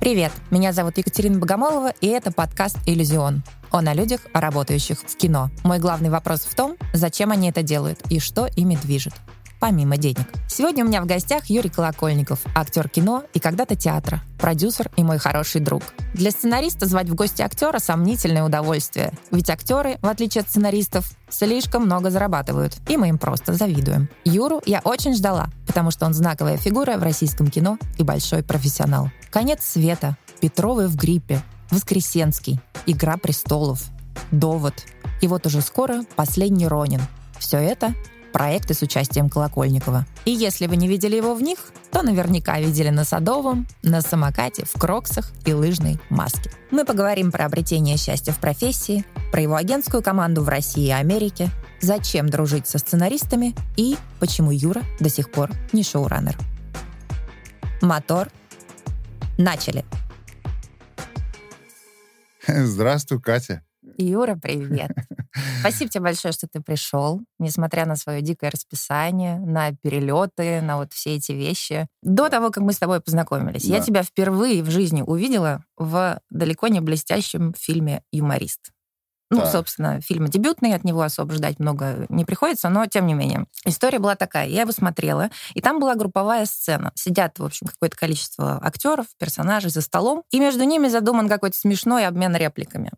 Привет, меня зовут Екатерина Богомолова, и это подкаст «Иллюзион». Он о людях, работающих в кино. Мой главный вопрос в том, зачем они это делают и что ими движет помимо денег. Сегодня у меня в гостях Юрий Колокольников, актер кино и когда-то театра, продюсер и мой хороший друг. Для сценариста звать в гости актера сомнительное удовольствие, ведь актеры, в отличие от сценаристов, слишком много зарабатывают, и мы им просто завидуем. Юру я очень ждала, потому что он знаковая фигура в российском кино и большой профессионал. «Конец света», «Петровы в гриппе», «Воскресенский», «Игра престолов», «Довод». И вот уже скоро «Последний Ронин». Все это проекты с участием Колокольникова. И если вы не видели его в них, то наверняка видели на Садовом, на самокате, в кроксах и лыжной маске. Мы поговорим про обретение счастья в профессии, про его агентскую команду в России и Америке, зачем дружить со сценаристами и почему Юра до сих пор не шоураннер. Мотор. Начали. Здравствуй, Катя. Юра, привет. Спасибо тебе большое, что ты пришел, несмотря на свое дикое расписание, на перелеты, на вот все эти вещи. До того, как мы с тобой познакомились, да. я тебя впервые в жизни увидела в далеко не блестящем фильме «Юморист». Ну, да. собственно, фильм дебютный, от него особо ждать много не приходится, но тем не менее. История была такая. Я его смотрела, и там была групповая сцена. Сидят, в общем, какое-то количество актеров, персонажей за столом, и между ними задуман какой-то смешной обмен репликами.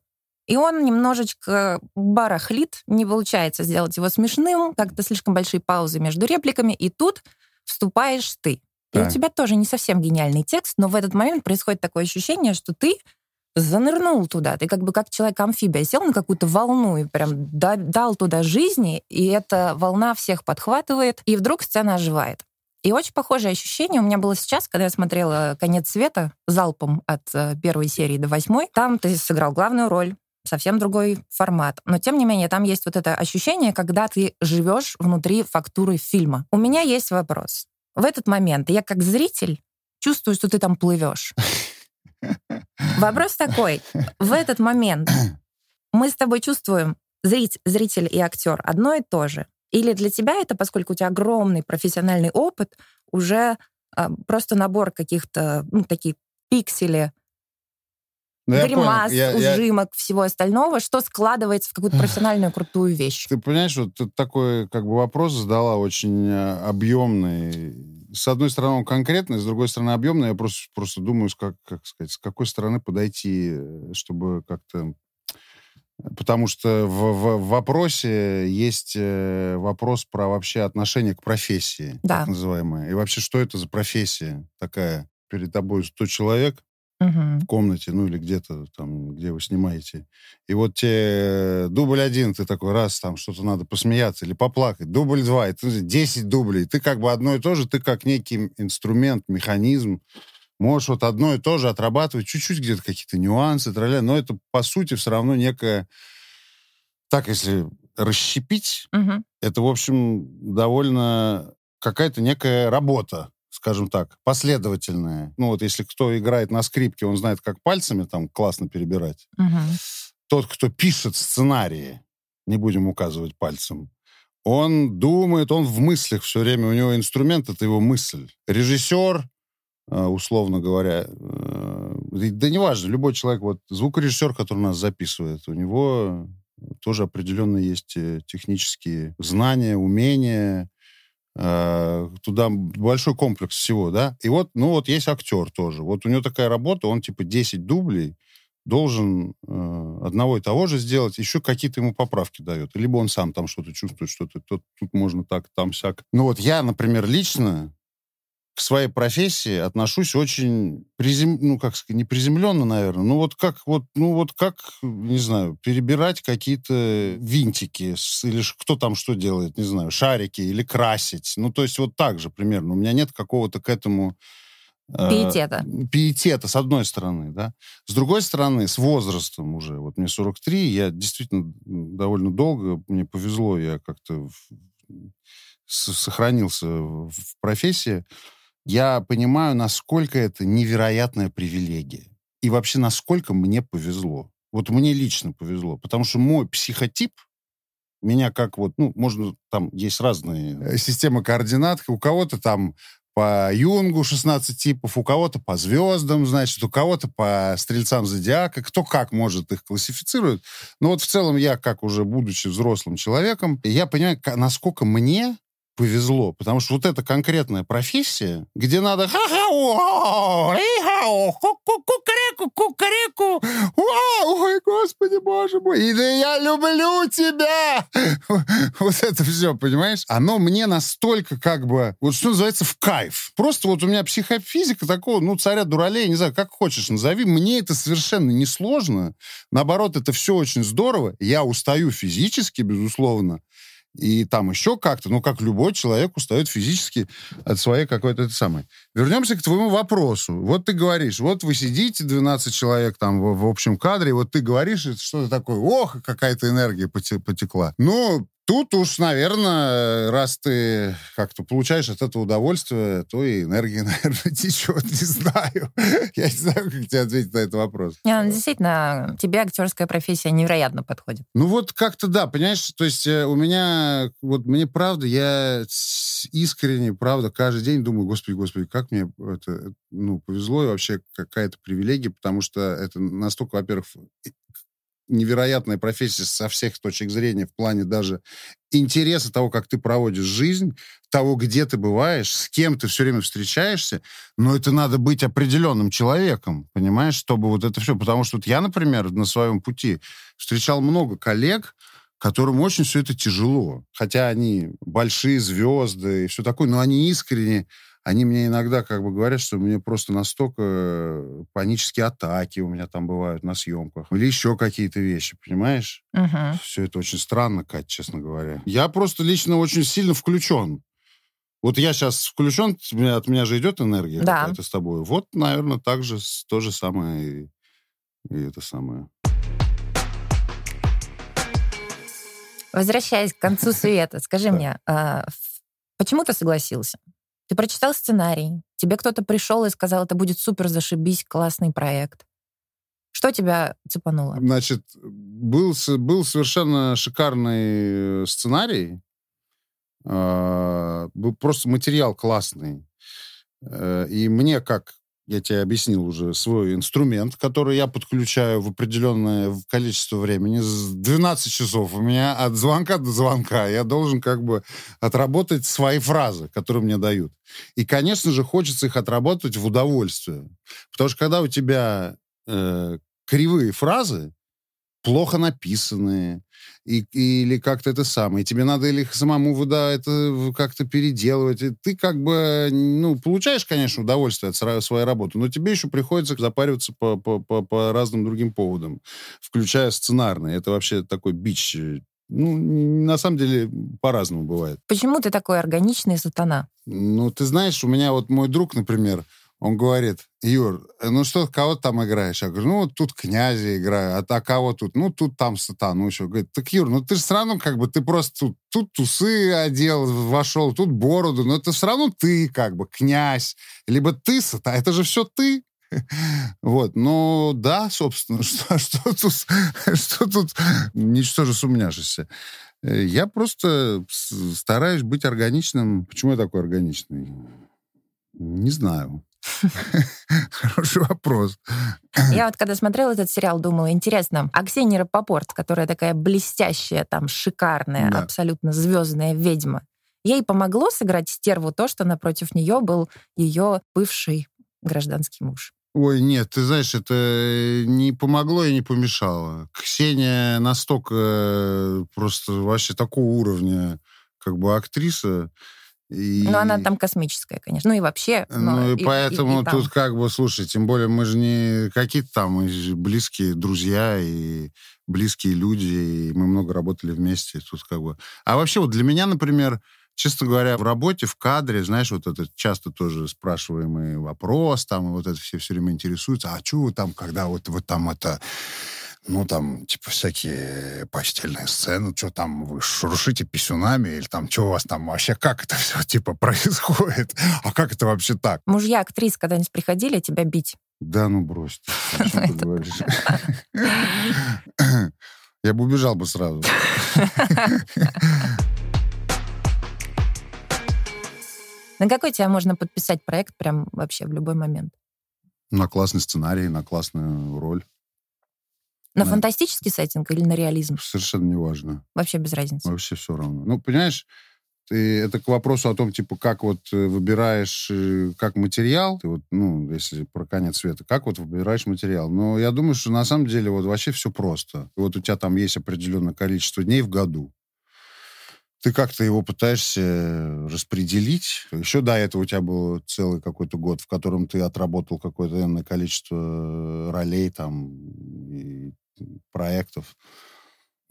И он немножечко барахлит, не получается сделать его смешным, как-то слишком большие паузы между репликами, и тут вступаешь ты. И так. у тебя тоже не совсем гениальный текст, но в этот момент происходит такое ощущение, что ты занырнул туда. Ты как бы как человек-амфибия сел на какую-то волну и прям дал туда жизни, и эта волна всех подхватывает, и вдруг сцена оживает. И очень похожее ощущение у меня было сейчас, когда я смотрела «Конец света» залпом от э, первой серии до восьмой. Там ты сыграл главную роль, совсем другой формат. Но тем не менее, там есть вот это ощущение, когда ты живешь внутри фактуры фильма. У меня есть вопрос. В этот момент я как зритель чувствую, что ты там плывешь. Вопрос такой. В этот момент мы с тобой чувствуем, зритель, зритель и актер одно и то же. Или для тебя это, поскольку у тебя огромный профессиональный опыт, уже а, просто набор каких-то, ну, такие пиксели ну, гримас, я ужимок, я... всего остального, что складывается в какую-то профессиональную крутую вещь. Ты понимаешь, вот ты такой как бы вопрос задала очень э, объемный. С одной стороны, он конкретный, с другой стороны, объемный. Я просто, просто думаю, как, как сказать, с какой стороны подойти, э, чтобы как-то Потому что в, в, в вопросе есть э, вопрос про вообще отношение к профессии, да. так называемое. И вообще, что это за профессия такая? Перед тобой 100 человек, угу. в комнате, ну или где-то там, где вы снимаете. И вот те дубль один, ты такой раз, там что-то надо посмеяться или поплакать. Дубль два, и ты 10 дублей. Ты как бы одно и то же, ты как некий инструмент, механизм, можешь вот одно и то же отрабатывать, чуть-чуть где-то какие-то нюансы, траля, но это, по сути, все равно некая... Так, если расщепить, угу. это, в общем, довольно какая-то некая работа скажем так, последовательная. Ну вот если кто играет на скрипке, он знает, как пальцами там классно перебирать. Угу. Тот, кто пишет сценарии, не будем указывать пальцем, он думает, он в мыслях все время, у него инструмент — это его мысль. Режиссер, э, условно говоря, э, да неважно, любой человек, вот звукорежиссер, который нас записывает, у него тоже определенно есть э, технические знания, умения, туда большой комплекс всего, да. И вот, ну вот есть актер тоже. Вот у него такая работа, он типа 10 дублей должен э, одного и того же сделать, еще какие-то ему поправки дает. Либо он сам там что-то чувствует, что-то тут, тут можно так, там сяк. Ну вот я, например, лично к своей профессии отношусь очень призем... ну как сказать, не приземленно, наверное, ну вот как вот ну вот как не знаю перебирать какие-то винтики или кто там что делает, не знаю, шарики или красить, ну то есть вот так же примерно. У меня нет какого-то к этому э, Пиетета. Э, пиетета, с одной стороны, да. С другой стороны, с возрастом уже, вот мне 43, я действительно довольно долго, мне повезло, я как-то сохранился в профессии я понимаю, насколько это невероятная привилегия. И вообще, насколько мне повезло. Вот мне лично повезло. Потому что мой психотип, меня как вот, ну, можно, там есть разные э, системы координат. У кого-то там по Юнгу 16 типов, у кого-то по звездам, значит, у кого-то по стрельцам зодиака, кто как может их классифицирует. Но вот в целом я, как уже будучи взрослым человеком, я понимаю, насколько мне повезло, потому что вот эта конкретная профессия, где надо кукареку, кукареку, ой, господи, боже мой, и да я люблю тебя! Вот это все, понимаешь? Оно мне настолько как бы, вот что называется, в кайф. Просто вот у меня психофизика такого, ну, царя дуралей, не знаю, как хочешь назови, мне это совершенно не сложно. Наоборот, это все очень здорово. Я устаю физически, безусловно, и там еще как-то, ну, как любой человек устает физически от своей какой-то это самой. Вернемся к твоему вопросу. Вот ты говоришь, вот вы сидите, 12 человек там в, в общем кадре, вот ты говоришь, что-то такое, ох, какая-то энергия потекла. Ну, Тут уж, наверное, раз ты как-то получаешь от этого удовольствие, то и энергия, наверное, течет. Не знаю. Я не знаю, как тебе ответить на этот вопрос. Не, ну, действительно, тебе актерская профессия невероятно подходит. Ну вот как-то да, понимаешь, то есть э, у меня, вот мне правда, я искренне, правда, каждый день думаю, господи, господи, как мне это, ну, повезло и вообще какая-то привилегия, потому что это настолько, во-первых, невероятная профессия со всех точек зрения в плане даже интереса того, как ты проводишь жизнь, того, где ты бываешь, с кем ты все время встречаешься, но это надо быть определенным человеком, понимаешь, чтобы вот это все. Потому что вот я, например, на своем пути встречал много коллег, которым очень все это тяжело. Хотя они большие звезды и все такое, но они искренне они мне иногда как бы говорят, что мне просто настолько э, панические атаки у меня там бывают на съемках. Или еще какие-то вещи, понимаешь? Угу. Все это очень странно, Кать, честно говоря. Я просто лично очень сильно включен. Вот я сейчас включен, от меня же идет энергия да. какая-то с тобой. Вот, наверное, так же то же самое и, и это самое. Возвращаясь к концу света, скажи мне, а, почему ты согласился? Ты прочитал сценарий, тебе кто-то пришел и сказал, это будет супер, зашибись, классный проект. Что тебя цепануло? Значит, был, был совершенно шикарный э, сценарий. А, был просто материал классный. Э, и мне, как я тебе объяснил уже свой инструмент, который я подключаю в определенное количество времени. 12 часов у меня от звонка до звонка. Я должен как бы отработать свои фразы, которые мне дают. И, конечно же, хочется их отработать в удовольствие. Потому что когда у тебя э, кривые фразы, плохо написанные, и, или как-то это самое. тебе надо или самому да, это как-то переделывать. И ты как бы, ну, получаешь, конечно, удовольствие от своей работы, но тебе еще приходится запариваться по, по, по, по разным другим поводам, включая сценарные. Это вообще такой бич ну, на самом деле, по-разному бывает. Почему ты такой органичный сатана? Ну, ты знаешь, у меня вот мой друг, например, он говорит, Юр, ну что, кого там играешь? Я говорю, ну тут князя играю, а, а кого тут? Ну тут там сатану еще. Говорит, так, Юр, ну ты же все равно как бы, ты просто тут, тут тусы одел, вошел, тут бороду, но это все равно ты как бы князь. Либо ты сатана, это же все ты. Вот, ну да, собственно, что, что тут, что тут, ничтоже сумняшися. Я просто стараюсь быть органичным. Почему я такой органичный? Не знаю. Хороший вопрос. Я вот когда смотрела этот сериал, думала, интересно, а Ксения Рапопорт, которая такая блестящая, там, шикарная, да. абсолютно звездная ведьма, ей помогло сыграть стерву то, что напротив нее был ее бывший гражданский муж? Ой, нет, ты знаешь, это не помогло и не помешало. Ксения настолько э, просто вообще такого уровня как бы актриса, и... Ну, она там космическая, конечно. Ну и вообще. Ну и, и поэтому и, и тут как бы, слушай, тем более мы же не какие-то там близкие друзья и близкие люди, и мы много работали вместе. Тут как бы... А вообще вот для меня, например, честно говоря, в работе, в кадре, знаешь, вот это часто тоже спрашиваемый вопрос, там, и вот это все все время интересуются, а что там, когда вот, вот там это ну, там, типа, всякие постельные сцены, что там, вы шуршите писюнами, или там, что у вас там вообще, как это все, типа, происходит? А как это вообще так? Мужья актрис когда-нибудь приходили тебя бить? Да, ну брось. Я бы убежал бы сразу. На какой тебя можно подписать проект прям вообще в любой момент? На классный сценарий, на классную роль. На да. фантастический сеттинг или на реализм? Совершенно неважно. Вообще без разницы? Вообще все равно. Ну, понимаешь, ты, это к вопросу о том, типа, как вот э, выбираешь, э, как материал, ты вот, ну, если про конец света, как вот выбираешь материал. Но я думаю, что на самом деле вот вообще все просто. Вот у тебя там есть определенное количество дней в году. Ты как-то его пытаешься распределить. Еще до этого у тебя был целый какой-то год, в котором ты отработал какое-то количество ролей там и проектов.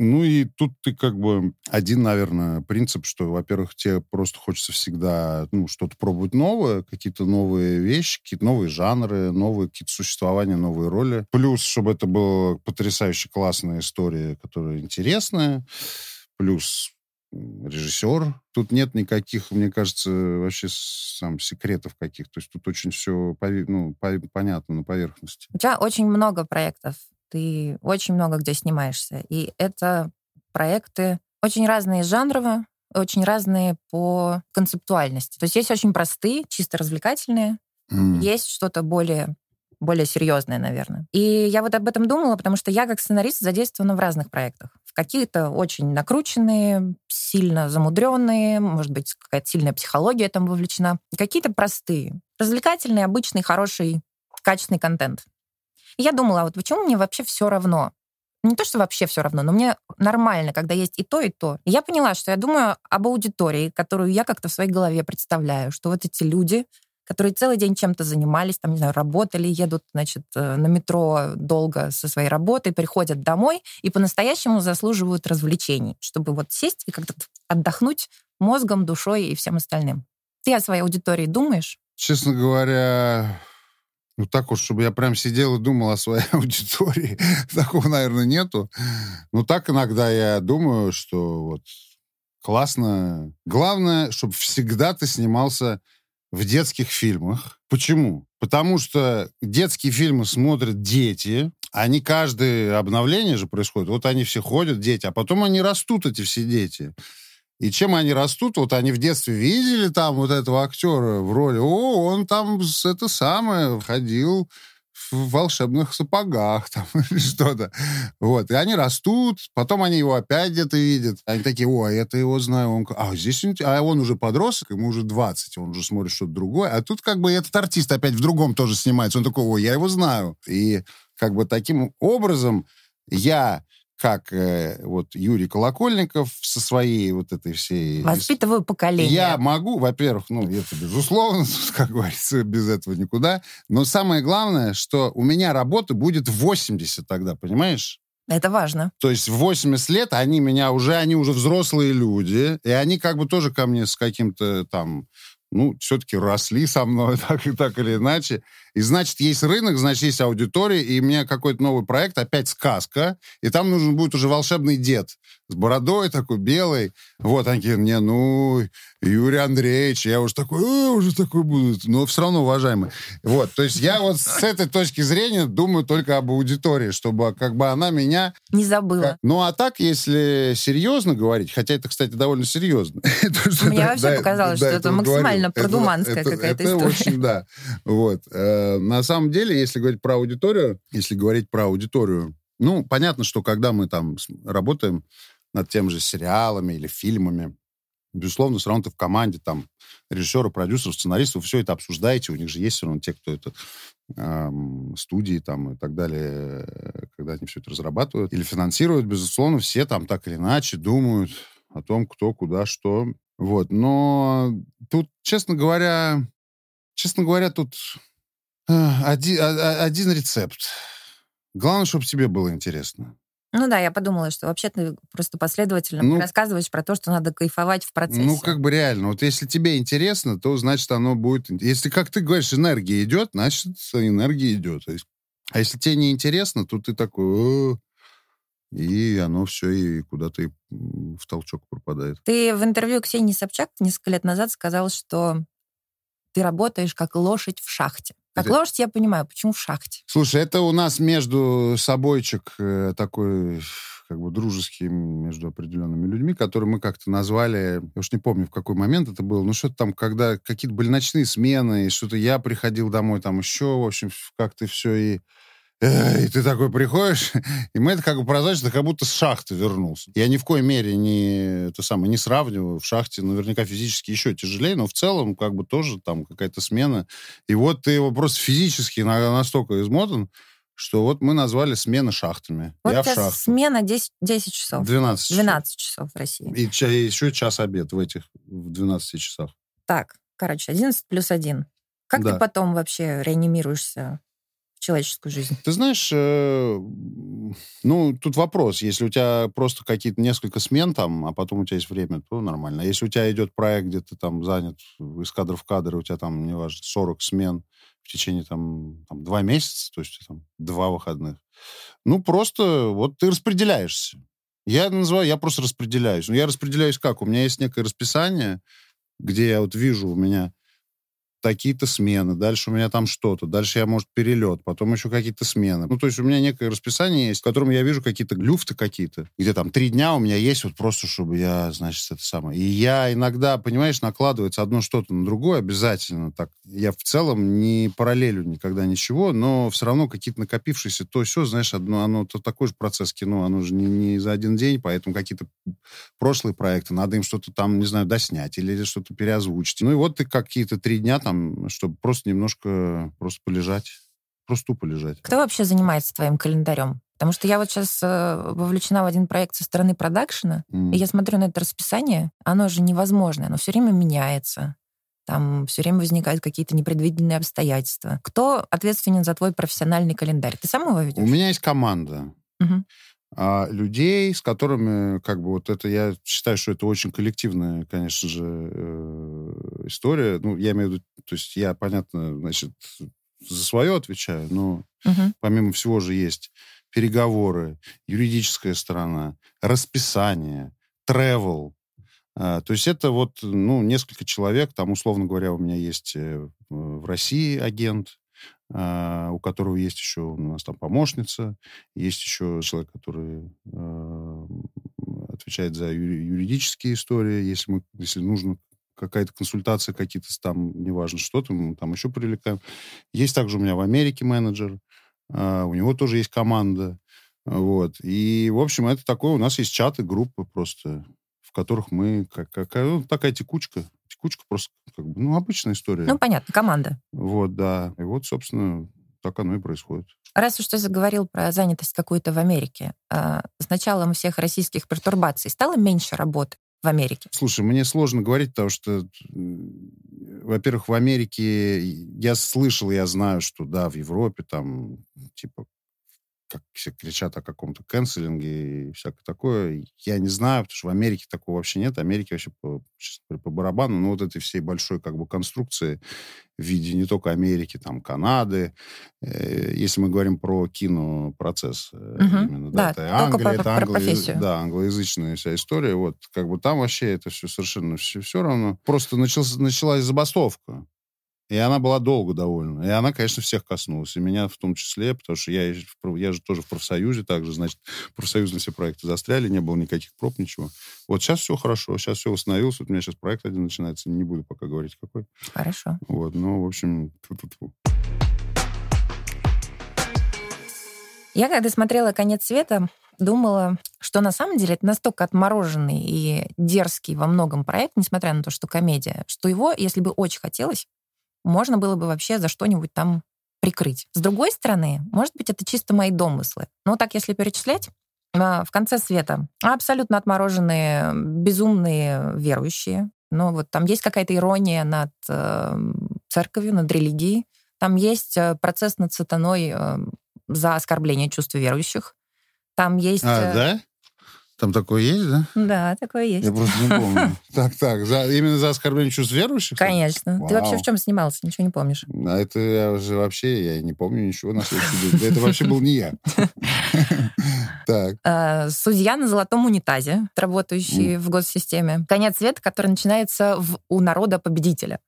Ну и тут ты как бы один, наверное, принцип, что, во-первых, тебе просто хочется всегда ну, что-то пробовать новое, какие-то новые вещи, какие-то новые жанры, новые какие-то существования, новые роли. Плюс, чтобы это была потрясающе классная история, которая интересная. Плюс режиссер. Тут нет никаких, мне кажется, вообще сам секретов каких. То есть тут очень все ну, понятно на поверхности. У тебя очень много проектов ты очень много где снимаешься. И это проекты очень разные жанрово, очень разные по концептуальности. То есть есть очень простые, чисто развлекательные, mm. есть что-то более более серьезное, наверное. И я вот об этом думала, потому что я как сценарист задействована в разных проектах. В какие-то очень накрученные, сильно замудренные, может быть, какая-то сильная психология там вовлечена. Какие-то простые, развлекательный, обычный, хороший, качественный контент я думала, а вот почему мне вообще все равно? Не то, что вообще все равно, но мне нормально, когда есть и то, и то. Я поняла, что я думаю об аудитории, которую я как-то в своей голове представляю, что вот эти люди, которые целый день чем-то занимались, там, не знаю, работали, едут, значит, э, на метро долго со своей работой, приходят домой и по-настоящему заслуживают развлечений, чтобы вот сесть и как-то отдохнуть мозгом, душой и всем остальным. Ты о своей аудитории думаешь? Честно говоря, ну, так уж, чтобы я прям сидел и думал о своей аудитории, такого, наверное, нету. Но так иногда я думаю, что вот классно. Главное, чтобы всегда ты снимался в детских фильмах. Почему? Потому что детские фильмы смотрят дети, они каждое обновление же происходит. Вот они все ходят, дети, а потом они растут, эти все дети. И чем они растут, вот они в детстве видели там вот этого актера в роли, о, он там это самое ходил в волшебных сапогах там или что-то. Вот. И они растут, потом они его опять где-то видят. Они такие, о, я-то его знаю. Он, а здесь а он уже подросток, ему уже 20, он уже смотрит что-то другое. А тут как бы этот артист опять в другом тоже снимается. Он такой, о, я его знаю. И как бы таким образом я как э, вот Юрий Колокольников со своей вот этой всей... Воспитываю поколение. Я могу, во-первых, ну, это безусловно, как говорится, без этого никуда. Но самое главное, что у меня работа будет 80 тогда, понимаешь? Это важно. То есть в 80 лет они меня уже, они уже взрослые люди, и они как бы тоже ко мне с каким-то там ну, все-таки росли со мной так, так или иначе. И значит, есть рынок, значит, есть аудитория, и у меня какой-то новый проект, опять сказка, и там нужен будет уже волшебный дед с бородой такой белый. Вот, они такие, не, ну, Юрий Андреевич, я уже такой, э, уже такой буду, но все равно уважаемый. Вот, то есть я вот с этой точки зрения думаю только об аудитории, чтобы как бы она меня... Не забыла. Как... Ну, а так, если серьезно говорить, хотя это, кстати, довольно серьезно. Мне вообще показалось, что это максимально продуманская какая-то история. Это очень, да. Вот. Э, на самом деле, если говорить про аудиторию, если говорить про аудиторию, ну, понятно, что когда мы там работаем над тем же сериалами или фильмами, безусловно, все равно ты в команде, там, режиссеры, продюсеров, сценаристов, все это обсуждаете, у них же есть все равно те, кто это эм, студии там и так далее, когда они все это разрабатывают или финансируют, безусловно, все там так или иначе думают о том, кто, куда, что. Вот. Но тут, честно говоря, честно говоря, тут э, один, один рецепт. Главное, чтобы тебе было интересно. Ну да, я подумала, что вообще ты просто последовательно ну, рассказываешь про то, что надо кайфовать в процессе. Ну, как бы реально. Вот если тебе интересно, то значит оно будет... Если, как ты говоришь, энергия идет, значит энергия идет. А если тебе не интересно, то ты такой... И оно все и куда-то в толчок пропадает. Ты в интервью Ксении Собчак несколько лет назад сказал, что ты работаешь как лошадь в шахте. Как Это- лошадь я понимаю, почему в шахте? Слушай, это у нас между собойчик э, такой как бы дружеский между определенными людьми, которые мы как-то назвали, я уж не помню, в какой момент это было, ну что-то там, когда какие-то были ночные смены, и что-то я приходил домой, там еще, в общем, как-то все, и, и ты такой приходишь, и мы это как бы ты как будто с шахты вернулся. Я ни в коей мере не, это самое, не сравниваю, в шахте наверняка физически еще тяжелее, но в целом как бы тоже там какая-то смена, и вот ты его просто физически на- настолько измотан, что вот мы назвали смены шахтами. Вот Я в шахте. смена 10, 10 часов. 12 часов. 12 часов в России. И ча- и еще час обед в этих в 12 часах. Так, короче, 11 плюс 1. Как Да. ты потом вообще реанимируешься человеческую жизнь? Ты знаешь, э, ну, тут вопрос. Если у тебя просто какие-то несколько смен там, а потом у тебя есть время, то нормально. А если у тебя идет проект, где ты там занят из кадра в кадр, у тебя там, неважно, 40 смен в течение там, там два месяца, то есть там два выходных, ну, просто вот ты распределяешься. Я называю, я просто распределяюсь. Ну, я распределяюсь как? У меня есть некое расписание, где я вот вижу, у меня такие-то смены, дальше у меня там что-то, дальше я, может, перелет, потом еще какие-то смены. Ну, то есть у меня некое расписание есть, в котором я вижу какие-то глюфты какие-то, где там три дня у меня есть вот просто, чтобы я, значит, это самое. И я иногда, понимаешь, накладывается одно что-то на другое обязательно так. Я в целом не параллелю никогда ничего, но все равно какие-то накопившиеся то все, знаешь, одно, оно то такой же процесс кино, оно же не, не за один день, поэтому какие-то прошлые проекты, надо им что-то там, не знаю, доснять или что-то переозвучить. Ну и вот ты какие-то три дня там, чтобы просто немножко просто полежать. Просто тупо лежать. Кто вообще занимается твоим календарем? Потому что я вот сейчас вовлечена в один проект со стороны продакшена, М. и я смотрю на это расписание, оно же невозможное, оно все время меняется. Там все время возникают какие-то непредвиденные обстоятельства. Кто ответственен за твой профессиональный календарь? Ты сам его У ведешь? меня есть команда. А, людей, с которыми, как бы, вот это, я считаю, что это очень коллективная, конечно же, э, история. Ну, я имею в виду, то есть я, понятно, значит, за свое отвечаю, но Мгм. помимо всего же есть переговоры, юридическая сторона, расписание, travel. А, То есть это вот, ну, несколько человек, там, условно говоря, у меня есть э, в России агент, а, у которого есть еще у нас там помощница, есть еще человек, который э, отвечает за юри- юридические истории, если, мы, если нужно какая-то консультация, какие-то там, неважно что-то, мы там еще привлекаем. Есть также у меня в Америке менеджер, а, у него тоже есть команда. Вот. И, в общем, это такое, у нас есть чаты, группы просто, в которых мы, как, какая, ну, такая текучка. Текучка просто, как бы, ну, обычная история. Ну, понятно, команда. Вот, да. И вот, собственно, так оно и происходит. Раз уж ты заговорил про занятость какую-то в Америке, а, с началом всех российских пертурбаций стало меньше работы в Америке? Слушай, мне сложно говорить, потому что, во-первых, в Америке я слышал, я знаю, что, да, в Европе там, типа, как все кричат о каком-то канцелинге и всякое такое. Я не знаю, потому что в Америке такого вообще нет. Америке вообще, по, честно говоря, по барабану. Ну, вот этой всей большой как бы конструкции в виде не только Америки, там, Канады. Э, если мы говорим про кинопроцесс Мгм. именно, Да, да, это Англия, про- это про англо- профессию. да, англоязычная вся история. Вот, как бы там вообще это все совершенно все, все равно. Просто начался, началась забастовка. И она была долго довольно. И она, конечно, всех коснулась. И меня в том числе, потому что я, я же тоже в профсоюзе также, значит, профсоюзные все проекты застряли, не было никаких проб, ничего. Вот сейчас все хорошо, сейчас все восстановилось. Вот у меня сейчас проект один начинается, не буду пока говорить какой. Хорошо. Вот, ну, в общем, тьфу-тьфу-тьфу. Я, когда смотрела «Конец света», думала, что на самом деле это настолько отмороженный и дерзкий во многом проект, несмотря на то, что комедия, что его, если бы очень хотелось, можно было бы вообще за что-нибудь там прикрыть. С другой стороны, может быть, это чисто мои домыслы. Но так, если перечислять, а, в конце света абсолютно отмороженные, безумные верующие. Но вот там есть какая-то ирония над э, церковью, над религией. Там есть э, процесс над сатаной э, за оскорбление чувств верующих. Там есть... А, да? Там такое есть, да? Да, такое есть. Я просто не помню. Так, так, за- именно за оскорбление чувств верующих? Конечно. Ты вообще Вау. в чем снимался? Ничего не помнишь. А это я уже вообще, я не помню ничего на следующий день. Это вообще был не я. Так. Э, Судья на золотом унитазе, работающий в госсистеме. Конец света, который начинается у народа победителя.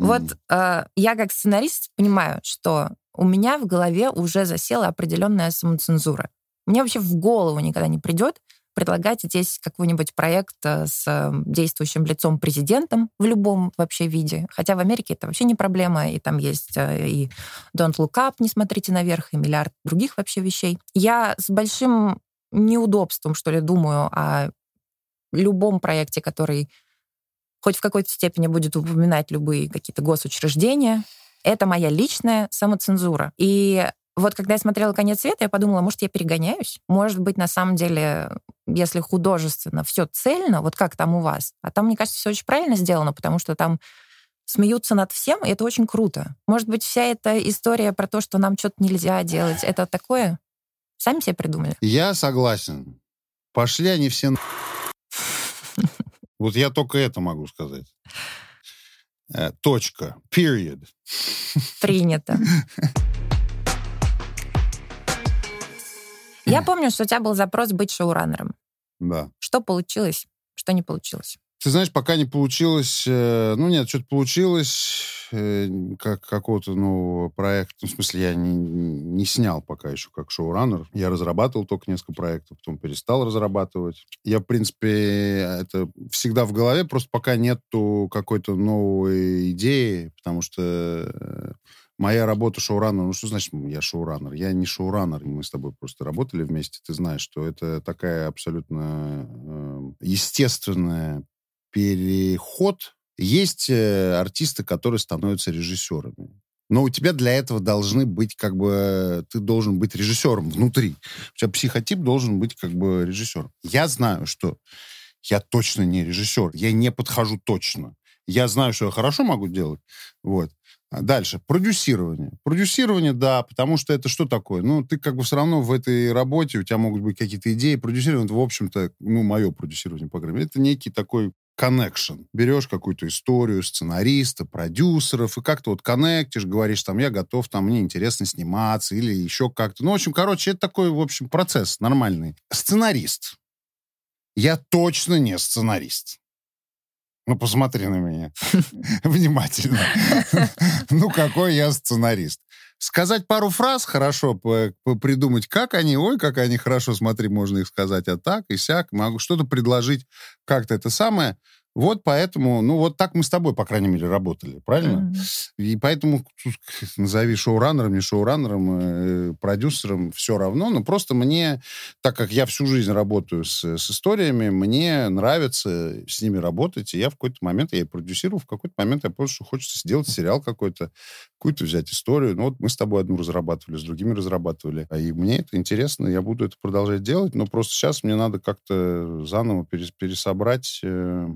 Вот э, я как сценарист понимаю, что у меня в голове уже засела определенная самоцензура. Мне вообще в голову никогда не придет предлагать здесь какой-нибудь проект э, с э, действующим лицом президентом в любом вообще виде. Хотя в Америке это вообще не проблема, и там есть э, и Don't Look Up, не смотрите наверх, и миллиард других вообще вещей. Я с большим неудобством, что ли, думаю о любом проекте, который хоть в какой-то степени будет упоминать любые какие-то госучреждения. Это моя личная самоцензура. И вот когда я смотрела «Конец света», я подумала, может, я перегоняюсь? Может быть, на самом деле, если художественно все цельно, вот как там у вас, а там, мне кажется, все очень правильно сделано, потому что там смеются над всем, и это очень круто. Может быть, вся эта история про то, что нам что-то нельзя делать, это такое? Сами себе придумали? Я согласен. Пошли они все Вот я только это могу сказать. Э, точка. Period. Принято. Я помню, что у тебя был запрос быть шоураннером. Да. Что получилось, что не получилось? Ты знаешь, пока не получилось... Э, ну, нет, что-то получилось, э, как какого-то нового проекта. Ну, в смысле, я не, не снял пока еще как шоураннер. Я разрабатывал только несколько проектов, потом перестал разрабатывать. Я, в принципе, это всегда в голове, просто пока нету какой-то новой идеи, потому что э, моя работа шоураннера, ну что значит я шоураннер? Я не шоураннер, мы с тобой просто работали вместе, ты знаешь, что это такая абсолютно э, естественная переход. Есть э, артисты, которые становятся режиссерами. Но у тебя для этого должны быть как бы... Ты должен быть режиссером внутри. У тебя психотип должен быть как бы режиссером. Я знаю, что я точно не режиссер. Я не подхожу точно. Я знаю, что я хорошо могу делать. Вот. А дальше. Продюсирование. Продюсирование, да, потому что это что такое? Ну, ты как бы все равно в этой работе, у тебя могут быть какие-то идеи. Продюсирование, это, в общем-то, ну, мое продюсирование, по крайней мере, это некий такой connection. Берешь какую-то историю сценариста, продюсеров, и как-то вот коннектишь, говоришь, там, я готов, там, мне интересно сниматься, или еще как-то. Ну, в общем, короче, это такой, в общем, процесс нормальный. Сценарист. Я точно не сценарист. Ну, посмотри на меня внимательно. Ну, какой я сценарист. Сказать пару фраз хорошо, придумать, как они, ой, как они хорошо, смотри, можно их сказать, а так и сяк, могу что-то предложить, как-то это самое. Вот поэтому, ну вот так мы с тобой, по крайней мере, работали, правильно? Mm-hmm. И поэтому назови шоураннером, не шоураннером, э, продюсером, все равно. Но просто мне, так как я всю жизнь работаю с, с историями, мне нравится с ними работать. И я в какой-то момент, я и продюсировал, в какой-то момент я понял, что хочется сделать сериал какой-то, какую-то взять историю. Ну вот мы с тобой одну разрабатывали, с другими разрабатывали. А и мне это интересно, я буду это продолжать делать. Но просто сейчас мне надо как-то заново пересобрать Э,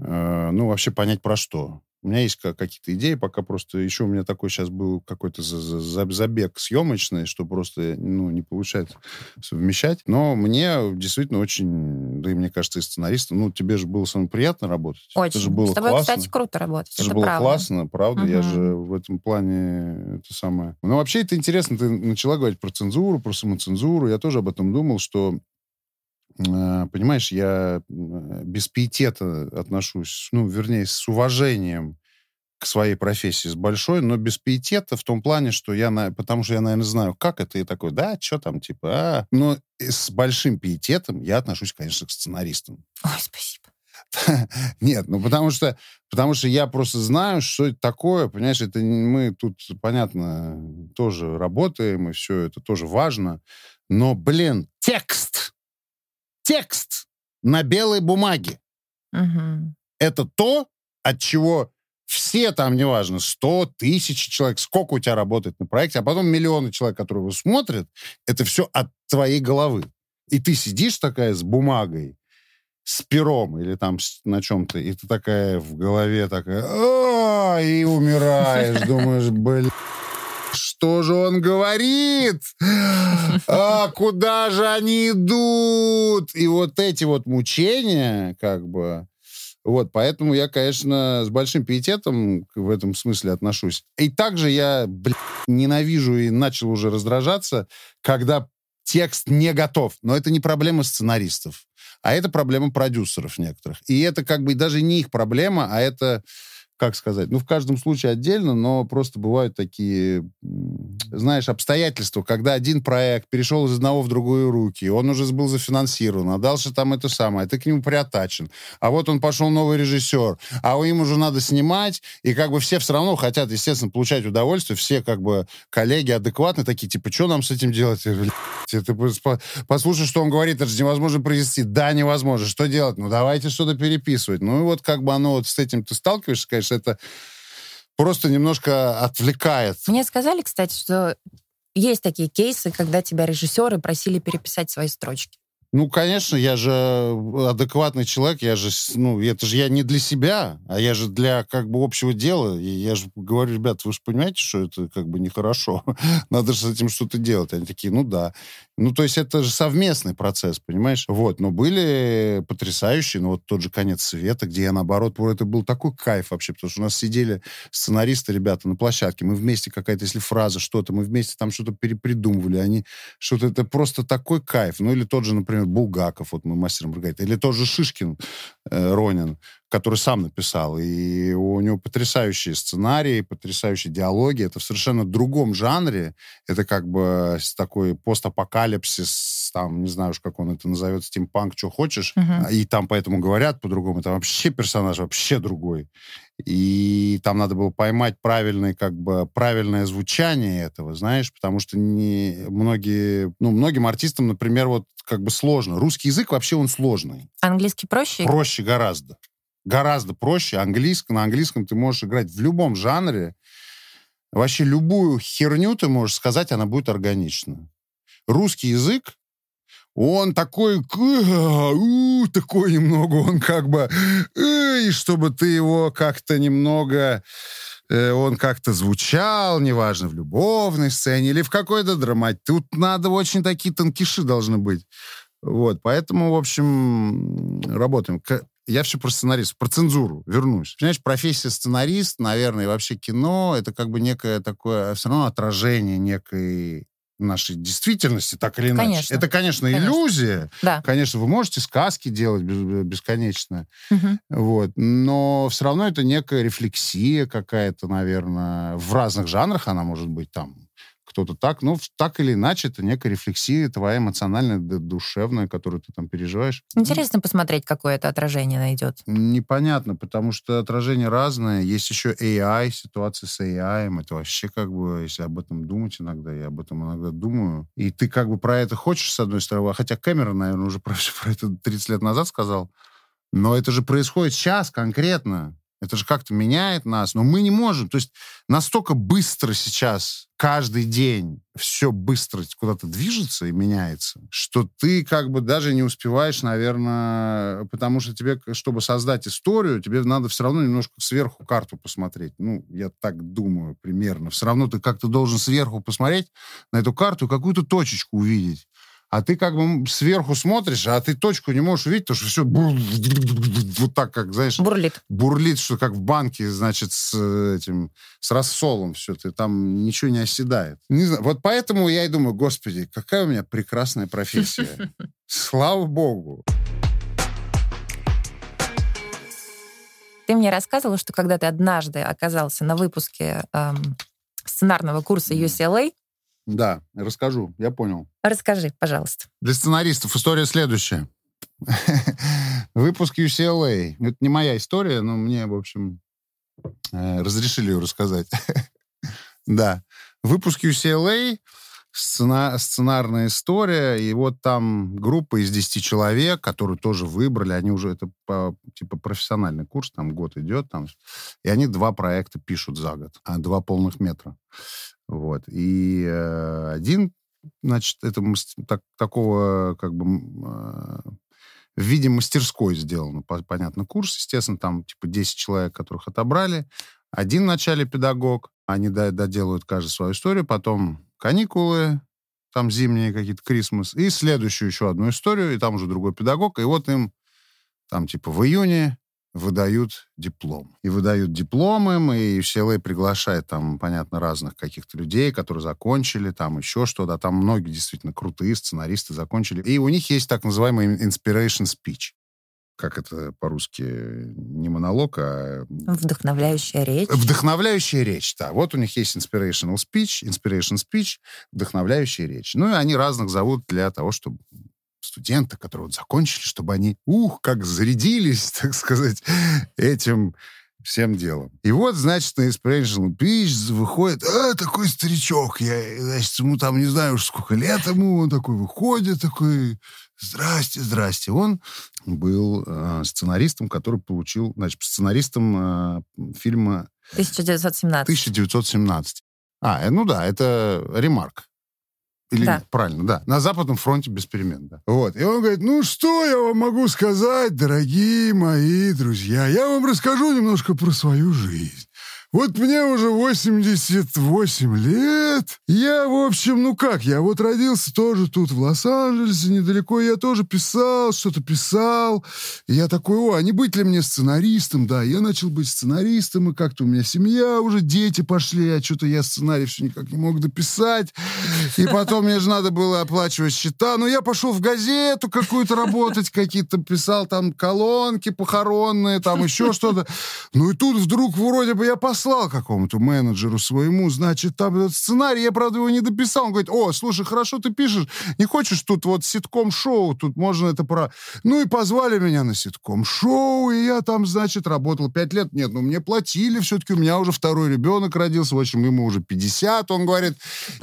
ну, вообще понять про что. У меня есть какие-то идеи, пока просто еще у меня такой сейчас был какой-то забег съемочный, что просто ну, не получается совмещать. Но мне действительно очень, да и мне кажется, и сценаристом, ну, тебе же было самое приятно работать. Очень. Это же было С тобой, классно. кстати, круто работать. Это, это же было правда. классно, правда. Угу. Я же в этом плане это самое... Ну, вообще это интересно. Ты начала говорить про цензуру, про самоцензуру. Я тоже об этом думал, что Э, понимаешь, я без пиетета отношусь, ну, вернее, с уважением к своей профессии с большой, но без пиетета в том плане, что я, на, потому что я, наверное, знаю, как это, и такой, да, что там, типа, а. Но с большим пиететом я отношусь, конечно, к сценаристам. Ой, спасибо. Нет, ну потому что, потому что я просто знаю, что это такое, понимаешь, это мы тут, понятно, тоже работаем, и все это тоже важно, но, блин, текст текст на белой бумаге. Угу. Это то, от чего все там, неважно, 100, тысяч человек, сколько у тебя работает на проекте, а потом миллионы человек, которые его смотрят, это все от твоей головы. И ты сидишь такая с бумагой, с пером или там на чем-то, и ты такая в голове такая, «А, и умираешь, думаешь, блин что же он говорит? А куда же они идут? И вот эти вот мучения, как бы, вот, поэтому я, конечно, с большим пиететом в этом смысле отношусь. И также я, блин, ненавижу и начал уже раздражаться, когда текст не готов. Но это не проблема сценаристов, а это проблема продюсеров некоторых. И это как бы даже не их проблема, а это как сказать, ну, в каждом случае отдельно, но просто бывают такие, знаешь, обстоятельства, когда один проект перешел из одного в другую руки, он уже был зафинансирован, а дальше там это самое, ты к нему приотачен. А вот он пошел новый режиссер, а им уже надо снимать, и как бы все все равно хотят, естественно, получать удовольствие, все как бы коллеги адекватные, такие, типа, что нам с этим делать? Ты послушай, что он говорит, это же невозможно произвести. Да, невозможно. Что делать? Ну, давайте что-то переписывать. Ну, и вот как бы оно вот с этим ты сталкиваешься, конечно, это просто немножко отвлекает. Мне сказали, кстати, что есть такие кейсы, когда тебя режиссеры просили переписать свои строчки. Ну, конечно, я же адекватный человек, я же, ну, это же я не для себя, а я же для, как бы, общего дела. И я же говорю, ребят, вы же понимаете, что это, как бы, нехорошо. Надо же с этим что-то делать. Они такие, ну, да. Ну, то есть это же совместный процесс, понимаешь? Вот, но были потрясающие, ну, вот тот же «Конец света», где я, наоборот, это был такой кайф вообще, потому что у нас сидели сценаристы, ребята, на площадке, мы вместе какая-то, если фраза, что-то, мы вместе там что-то перепридумывали, они что-то, это просто такой кайф. Ну, или тот же, например, Булгаков, вот мы мастером Маргарита, или тоже Шишкин э, Ронин, который сам написал. И у него потрясающие сценарии, потрясающие диалоги. Это в совершенно другом жанре. Это как бы такой постапокалипсис, там, не знаю уж, как он это назовет, стимпанк, что хочешь. Uh-huh. И там поэтому говорят по-другому. Там вообще персонаж вообще другой. И там надо было поймать правильное, как бы, правильное звучание этого, знаешь, потому что не многие, ну, многим артистам, например, вот как бы сложно. Русский язык вообще он сложный. Английский проще? Проще гораздо гораздо проще. Английском, на английском ты можешь играть в любом жанре. Вообще любую херню ты можешь сказать, она будет органична. Русский язык, он такой, такой немного, он как бы, и чтобы ты его как-то немного, э, он как-то звучал, неважно, в любовной сцене или в какой-то драмате. Тут надо очень такие тонкиши должны быть. Вот, поэтому, в общем, работаем я все про сценарист, про цензуру вернусь. Понимаешь, профессия сценарист, наверное, и вообще кино, это как бы некое такое, все равно отражение некой нашей действительности, так или иначе. Конечно. Это, конечно, конечно. иллюзия. Да. Конечно, вы можете сказки делать бесконечно. Угу. Вот. Но все равно это некая рефлексия какая-то, наверное. В разных жанрах она может быть там кто-то так. Но так или иначе, это некая рефлексия твоя эмоциональная, душевная, которую ты там переживаешь. Интересно посмотреть, какое это отражение найдет. Непонятно, потому что отражение разное. Есть еще AI, ситуация с AI. Это вообще как бы, если об этом думать иногда, я об этом иногда думаю. И ты как бы про это хочешь, с одной стороны, хотя Кэмерон, наверное, уже про, про это 30 лет назад сказал. Но это же происходит сейчас конкретно. Это же как-то меняет нас, но мы не можем. То есть настолько быстро сейчас, каждый день, все быстро куда-то движется и меняется, что ты как бы даже не успеваешь, наверное, потому что тебе, чтобы создать историю, тебе надо все равно немножко сверху карту посмотреть. Ну, я так думаю примерно. Все равно ты как-то должен сверху посмотреть на эту карту и какую-то точечку увидеть а ты как бы сверху смотришь, а ты точку не можешь увидеть, потому что все вот так, как, знаешь... Бурлит. Бурлит, что как в банке, значит, с этим, с рассолом все, ты там ничего не оседает. Не знаю, вот поэтому я и думаю, господи, какая у меня прекрасная профессия. Слава богу. Ты мне рассказывала, что когда ты однажды оказался на выпуске эм, сценарного курса UCLA, да, расскажу, я понял. Расскажи, пожалуйста. Для сценаристов история следующая. Выпуск UCLA. Это не моя история, но мне, в общем, э, разрешили ее рассказать. да. Выпуск UCLA, сцена, сценарная история, и вот там группа из 10 человек, которую тоже выбрали, они уже, это по, типа профессиональный курс, там год идет, там, и они два проекта пишут за год, а два полных метра. Вот. И э, один, значит, это так, такого как бы э, в виде мастерской сделано, понятно, курс, естественно, там типа 10 человек, которых отобрали. Один в начале педагог, они доделают каждый свою историю, потом каникулы, там зимние какие-то, крисмас, и следующую еще одну историю, и там уже другой педагог, и вот им там типа в июне выдают диплом. И выдают дипломы, и UCLA приглашает там, понятно, разных каких-то людей, которые закончили, там еще что-то. Там многие действительно крутые сценаристы закончили. И у них есть так называемый inspiration speech как это по-русски, не монолог, а... Вдохновляющая речь. Вдохновляющая речь, да. Вот у них есть inspirational speech, inspiration speech, вдохновляющая речь. Ну, и они разных зовут для того, чтобы студенты, которые вот закончили, чтобы они, ух, как зарядились, так сказать, этим всем делом. И вот, значит, на Inspirational Beach выходит, а, такой старичок, я, значит, ему там, не знаю уж сколько лет ему, он такой выходит, такой, здрасте, здрасте. Он был э, сценаристом, который получил, значит, сценаристом э, фильма 1917. 1917. А, ну да, это ремарк. Или Да. нет? правильно, да. На Западном фронте без перемен, да. Вот. И он говорит, ну что я вам могу сказать, дорогие мои друзья? Я вам расскажу немножко про свою жизнь. Вот мне уже 88 лет. Я, в общем, ну как, я вот родился тоже тут, в Лос-Анджелесе, недалеко. Я тоже писал, что-то писал. И я такой, о, а не быть ли мне сценаристом? Да, я начал быть сценаристом, и как-то у меня семья, уже дети пошли, а что-то я сценарий все никак не мог дописать. И потом мне же надо было оплачивать счета. Но я пошел в газету какую-то работать, какие-то писал там колонки похоронные, там еще что-то. Ну и тут вдруг вроде бы я послал какому-то менеджеру своему, значит, там этот сценарий, я, правда, его не дописал. Он говорит, о, слушай, хорошо ты пишешь, не хочешь тут вот ситком-шоу, тут можно это про... Ну и позвали меня на ситком-шоу, и я там, значит, работал пять лет. Нет, ну мне платили все-таки, у меня уже второй ребенок родился, в общем, ему уже 50, он говорит.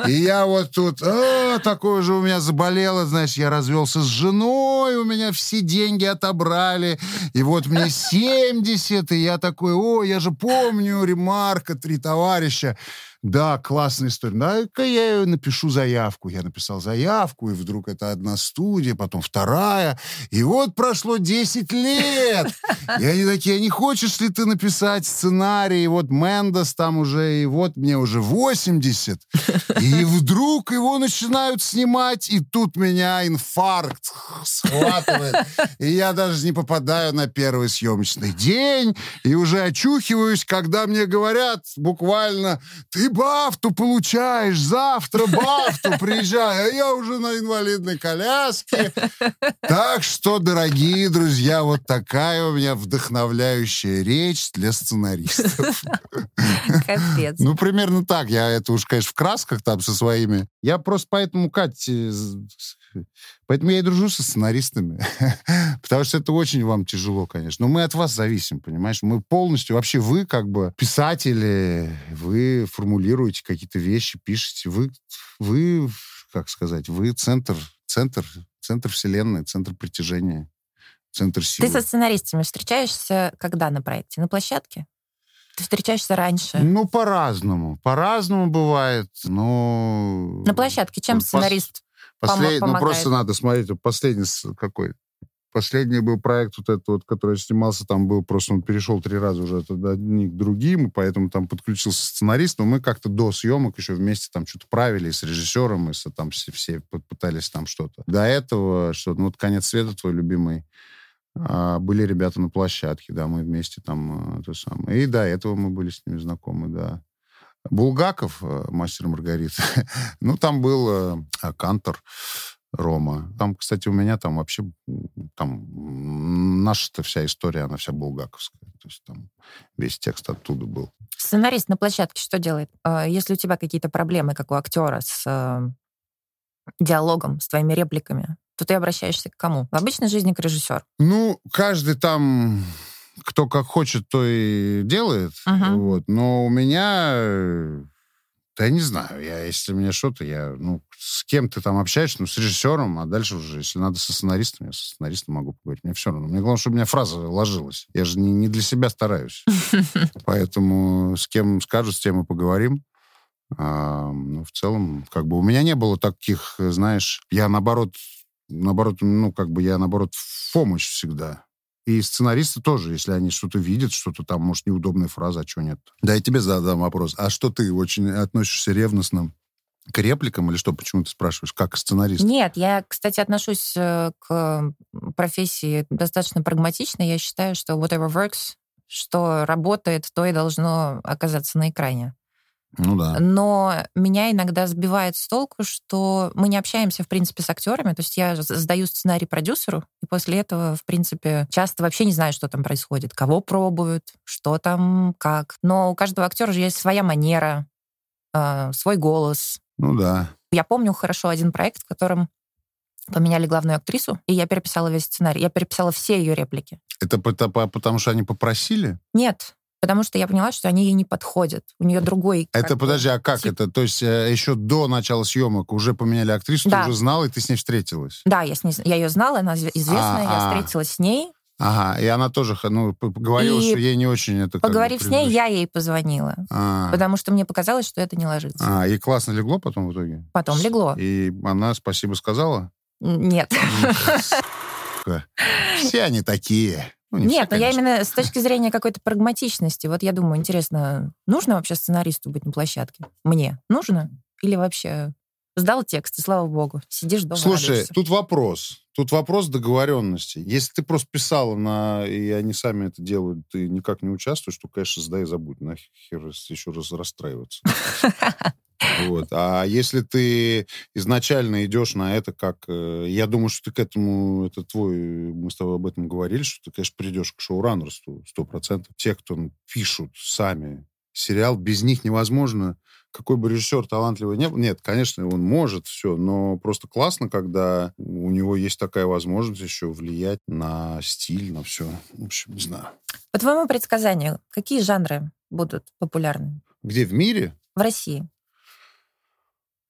И я вот тут, а, такое же у меня заболело, знаешь, я развелся с женой, у меня все деньги отобрали, и вот мне 70, и я такой, о, я же помню, ремарка, три товарища. Да, классная история. Да-ка я напишу заявку. Я написал заявку, и вдруг это одна студия, потом вторая. И вот прошло 10 лет. И они такие, «А не хочешь ли ты написать сценарий? И вот Мендес там уже, и вот мне уже 80. И вдруг его начинают снимать, и тут меня инфаркт схватывает. И я даже не попадаю на первый съемочный день, и уже очухиваюсь, когда мне говорят буквально, ты бафту получаешь, завтра бафту приезжай, а я уже на инвалидной коляске. Так что, дорогие друзья, вот такая у меня вдохновляющая речь для сценаристов. Капец. Ну, примерно так. Я это уж, конечно, в красках там со своими. Я просто поэтому, Кать, э, поэтому я и дружу со сценаристами. Потому что это очень вам тяжело, конечно. Но мы от вас зависим, понимаешь? Мы полностью, вообще вы как бы писатели, вы формулируете какие-то вещи, пишете. Вы, вы как сказать, вы центр, центр, центр вселенной, центр притяжения, центр силы. Ты со сценаристами встречаешься когда на проекте? На площадке? Ты встречаешься раньше? Ну, по-разному. По-разному бывает, но... На площадке чем пос- сценарист Послед- Ну, просто надо смотреть. Последний с- какой? Последний был проект вот этот вот, который снимался, там был просто, он перешел три раза уже от одних к другим, поэтому там подключился сценарист, но мы как-то до съемок еще вместе там что-то правили с режиссером, и со- там все, все пытались там что-то. До этого, что ну вот «Конец света» твой любимый, а, были ребята на площадке, да, мы вместе там а, то самое. И до этого мы были с ними знакомы, да. Булгаков, э, мастер Маргарита, ну, там был э, а, Кантор, Рома. Там, кстати, у меня там вообще, там, наша-то вся история, она вся булгаковская. То есть там весь текст оттуда был. Сценарист на площадке что делает? А, Если у тебя какие-то проблемы, как у актера, с э, диалогом, с твоими репликами, то ты обращаешься к кому? В обычной жизни к режиссеру. Ну, каждый там, кто как хочет, то и делает. Мгм. Вот. Но у меня, да я не знаю, я, если мне что-то, я, ну, с кем ты там общаешься, ну, с режиссером, а дальше уже, если надо со сценаристом, я со сценаристом могу поговорить. Мне все равно. Мне главное, чтобы у меня фраза ложилась. Я же не, не для себя стараюсь. Поэтому с кем скажут, с тем и поговорим. А, ну, в целом, как бы у меня не было таких, э, знаешь, я наоборот, наоборот, ну, как бы я наоборот в помощь всегда. И сценаристы тоже, если они что-то видят, что-то там, может, неудобная фраза, а что нет. Да, я тебе задам вопрос. А что ты очень относишься ревностно к репликам или что? Почему ты спрашиваешь? Как сценарист? Нет, я, кстати, отношусь э, к профессии достаточно прагматично. Я считаю, что whatever works, что работает, то и должно оказаться на экране. Ну да. Но меня иногда сбивает с толку, что мы не общаемся, в принципе, с актерами. То есть я сдаю сценарий продюсеру, и после этого, в принципе, часто вообще не знаю, что там происходит, кого пробуют, что там, как. Но у каждого актера же есть своя манера, э, свой голос. Ну да. Я помню хорошо один проект, в котором поменяли главную актрису, и я переписала весь сценарий. Я переписала все ее реплики. Это потому, что они попросили? Нет, потому что я поняла, что они ей не подходят. У нее другой... Это, подожди, а как тип... это? То есть э, еще до начала съемок уже поменяли актрису, да. ты уже знала, и ты с ней встретилась? Да, я, с ней, я ее знала, она известная, А-а-а. я встретилась с ней. Ага, и она тоже ну, говорила, и что ей не очень это... Поговорив с ней, я ей позвонила. А-а-а. Потому что мне показалось, что это не ложится. А, и классно легло потом в итоге? Потом легло. И она спасибо сказала? Нет. Все они такие. Ну, не Нет, все, но я именно с точки зрения какой-то прагматичности. Вот я думаю, интересно, нужно вообще сценаристу быть на площадке? Мне нужно? Или вообще сдал текст, и слава богу, сидишь дома. Слушай, радуешься. тут вопрос. Тут вопрос договоренности. Если ты просто писала на, и они сами это делают, ты никак не участвуешь, то, конечно, сдай и забудь. Нахер еще раз расстраиваться. Вот. А если ты изначально идешь на это как... Э, я думаю, что ты к этому... Это твой... Мы с тобой об этом говорили, что ты, конечно, придешь к шоураннерству сто процентов. Те, кто пишут сами сериал, без них невозможно. Какой бы режиссер талантливый не был, нет, конечно, он может все, но просто классно, когда у него есть такая возможность еще влиять на стиль, на все. В общем, не знаю. По твоему предсказанию, какие жанры будут популярны? Где, в мире? В России.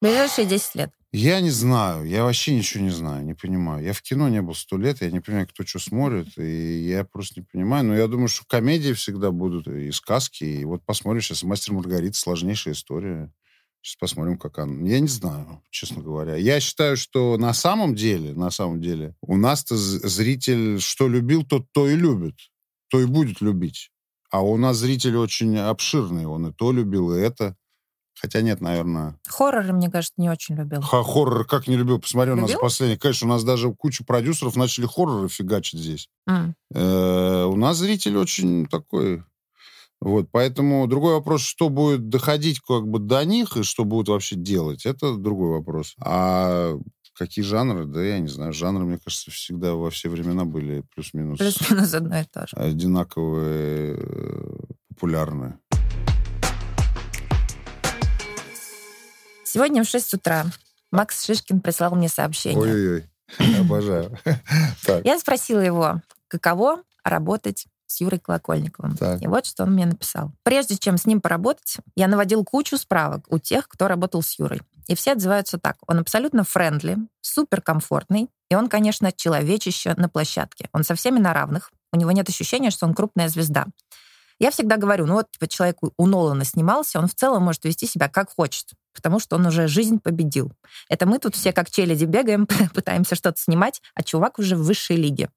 Ближайшие 10 лет. Я не знаю, я вообще ничего не знаю, не понимаю. Я в кино не был сто лет, я не понимаю, кто что смотрит, и я просто не понимаю. Но я думаю, что комедии всегда будут, и сказки. И вот посмотрим сейчас «Мастер Маргарита», сложнейшая история. Сейчас посмотрим, как она. Я не знаю, честно говоря. Я считаю, что на самом деле, на самом деле, у нас-то зритель что любил, тот то и любит, то и будет любить. А у нас зритель очень обширный, он и то любил, и это. Хотя нет, наверное. Хорроры, мне кажется, не очень любил. Ха, хоррор как не любил? Посмотри, любил? у нас последний. Конечно, у нас даже куча продюсеров начали хорроры фигачить здесь. Mm. Э, у нас зритель очень такой... Вот, поэтому другой вопрос, что будет доходить как бы до них и что будут вообще делать, это другой вопрос. А какие жанры? Да я не знаю. Жанры, мне кажется, всегда во все времена были плюс-минус... Плюс-минус одно и то же. Одинаковые, э, популярные. Сегодня в 6 утра Макс Шишкин прислал мне сообщение. Ой-ой-ой, обожаю. Я спросила его, каково работать с Юрой Колокольниковым. Так. И вот что он мне написал. Прежде чем с ним поработать, я наводил кучу справок у тех, кто работал с Юрой. И все отзываются так. Он абсолютно френдли, суперкомфортный, и он, конечно, человечище на площадке. Он со всеми на равных. У него нет ощущения, что он крупная звезда. Я всегда говорю, ну вот, типа, человек у Нолана снимался, он в целом может вести себя как хочет потому что он уже жизнь победил. Это мы тут все как челяди бегаем, пытаемся что-то снимать, а чувак уже в высшей лиге.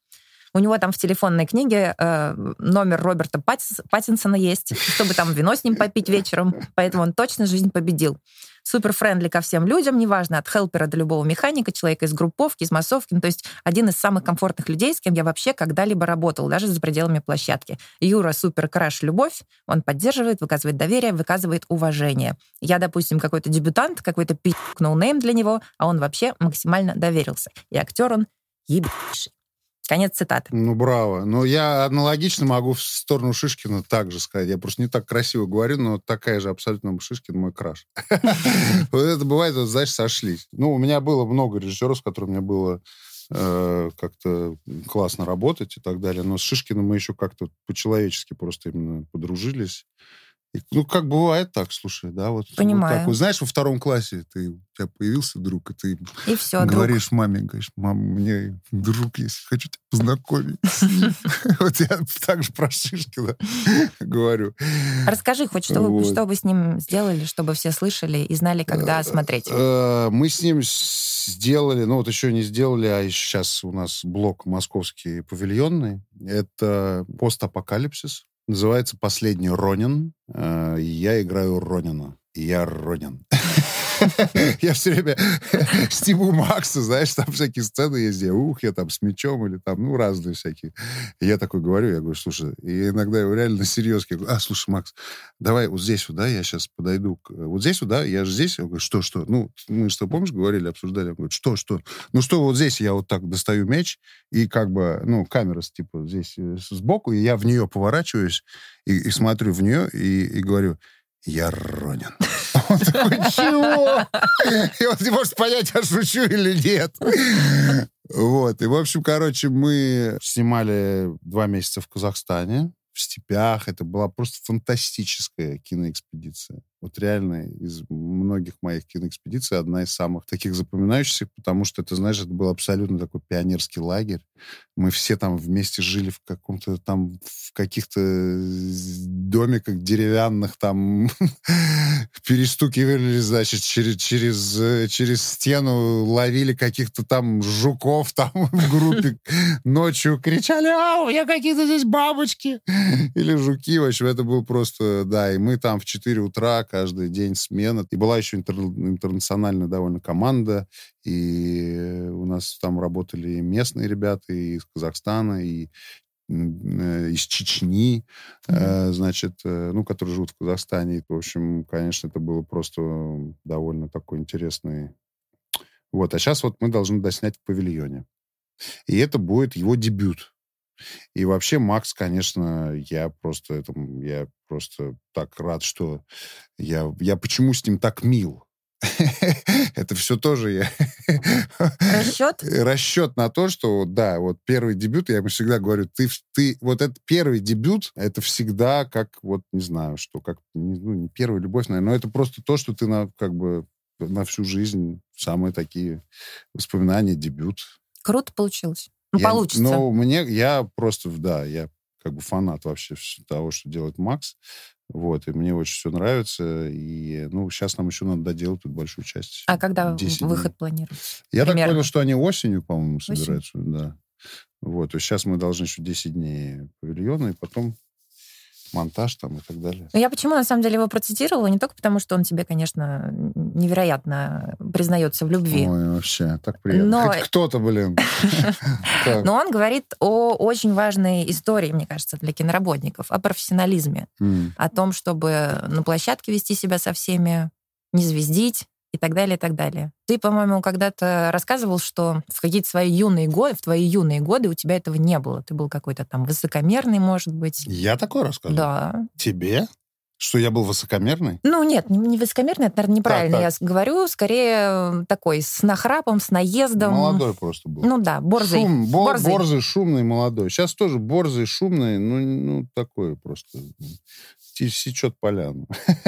У него там в телефонной книге э, номер Роберта Паттис, Паттинсона есть, чтобы там вино с ним попить вечером, поэтому он точно жизнь победил. Супер friendly ко всем людям, неважно, от helper а до любого механика, человека из групповки, из массовки, ну, то есть один из самых комфортных людей, с кем я вообще когда-либо работал, даже за пределами площадки. Юра супер crush любовь, он поддерживает, выказывает доверие, выказывает уважение. Я, допустим, какой-то дебютант, какой-то пи*** no-name для него, а он вообще максимально доверился. И актер он ебейший. Конец цитаты. Ну, браво. Но я аналогично могу в сторону Шишкина также сказать. Я просто не так красиво говорю, но такая же абсолютно Шишкин мой краш. Вот это бывает, знаешь, сошлись. Ну, у меня было много режиссеров, с которыми мне было э, как-то классно работать и так далее. Но с Шишкиным мы еще как-то по-человечески просто именно подружились. Ну, как бывает так, слушай, да, вот. Понимаю. Вот так. Вот, знаешь, во втором классе ты, у тебя появился друг, и ты и все, говоришь друг. маме, говоришь, мам, мне друг есть, хочу тебя познакомить Вот я так же про Шишкина говорю. Расскажи хоть, что вы с ним сделали, чтобы все слышали и знали, когда э, смотреть. Э, мы с ним сделали, ну вот еще не сделали, а сейчас у нас блок московский павильонный. Это постапокалипсис Называется «Последний Ронин». Э, я играю Ронина. Я Ронин. Я все время стебу Макса, знаешь, там всякие сцены есть, где ух, я там с мечом или там, ну, разные всякие. Я такой говорю, я говорю, слушай, и иногда я реально серьезно говорю, а, слушай, Макс, давай вот здесь вот, да, я сейчас подойду, к... вот здесь вот, да, я же здесь. Он говорит, что, что? Ну, мы что, помнишь, говорили, обсуждали? Он говорит, что, что? Ну, что, вот здесь я вот так достаю меч, и как бы, ну, камера, типа, здесь э, сбоку, и я в нее поворачиваюсь, и, и смотрю в нее, и, и говорю, я Ронин. Такой, чего? И он не может понять, я шучу или нет. Вот. И, в общем, короче, мы снимали два месяца в Казахстане, в степях. Это была просто фантастическая киноэкспедиция. Вот реально из многих моих киноэкспедиций одна из самых таких запоминающихся, потому что, это, знаешь, это был абсолютно такой пионерский лагерь. Мы все там вместе жили в каком-то там, в каких-то домиках деревянных, там перестукивали, значит, через, через, через стену, ловили каких-то там жуков там в группе, ночью кричали, а, у меня какие-то здесь бабочки или жуки. В общем, это был просто, да, и мы там в 4 утра каждый день смена. И была еще интер, интернациональная довольно команда, и у нас там работали местные ребята и из Казахстана, и э, из Чечни, mm-hmm. значит, э, ну, которые живут в Казахстане. В общем, конечно, это было просто довольно такой интересный... Вот, а сейчас вот мы должны доснять в павильоне. И это будет его дебют. И вообще Макс, конечно, я просто этому, я просто так рад, что я, я почему с ним так мил. Это все тоже я... Расчет? Расчет на то, что, да, вот первый дебют, я ему всегда говорю, ты, ты вот этот первый дебют, это всегда как, вот, не знаю, что, как, ну, не первая любовь, наверное, но это просто то, что ты на, как бы, на всю жизнь, самые такие воспоминания, дебют. Круто получилось. Ну, я, получится. Ну, мне, я просто, да, я как бы фанат вообще того, что делает Макс. Вот, и мне очень все нравится. И, ну, сейчас нам еще надо доделать тут большую часть. А когда выход планируется? Я Примерно. так понял, что они осенью, по-моему, собираются. Осень? Да. Вот, то есть сейчас мы должны еще 10 дней павильона, и потом монтаж там и так далее. Я почему, на самом деле, его процитировала? Не только потому, что он тебе, конечно, невероятно признается в любви. Ой, вообще, так приятно. Но... Хоть кто-то, блин. Но он говорит о очень важной истории, мне кажется, для киноработников, о профессионализме, о том, чтобы на площадке вести себя со всеми, не звездить, и так далее, и так далее. Ты, по-моему, когда-то рассказывал, что в какие-то свои юные годы, в твои юные годы у тебя этого не было. Ты был какой-то там высокомерный, может быть. Я такое рассказывал? Да. Тебе? Что я был высокомерный? Ну, нет, не высокомерный, это, наверное, неправильно так, так. я говорю. Скорее, такой, с нахрапом, с наездом. Молодой просто был. Ну да, борзый. Шум, бор, борзый. борзый, шумный, молодой. Сейчас тоже борзый, шумный, ну, ну такой просто сечет поляну.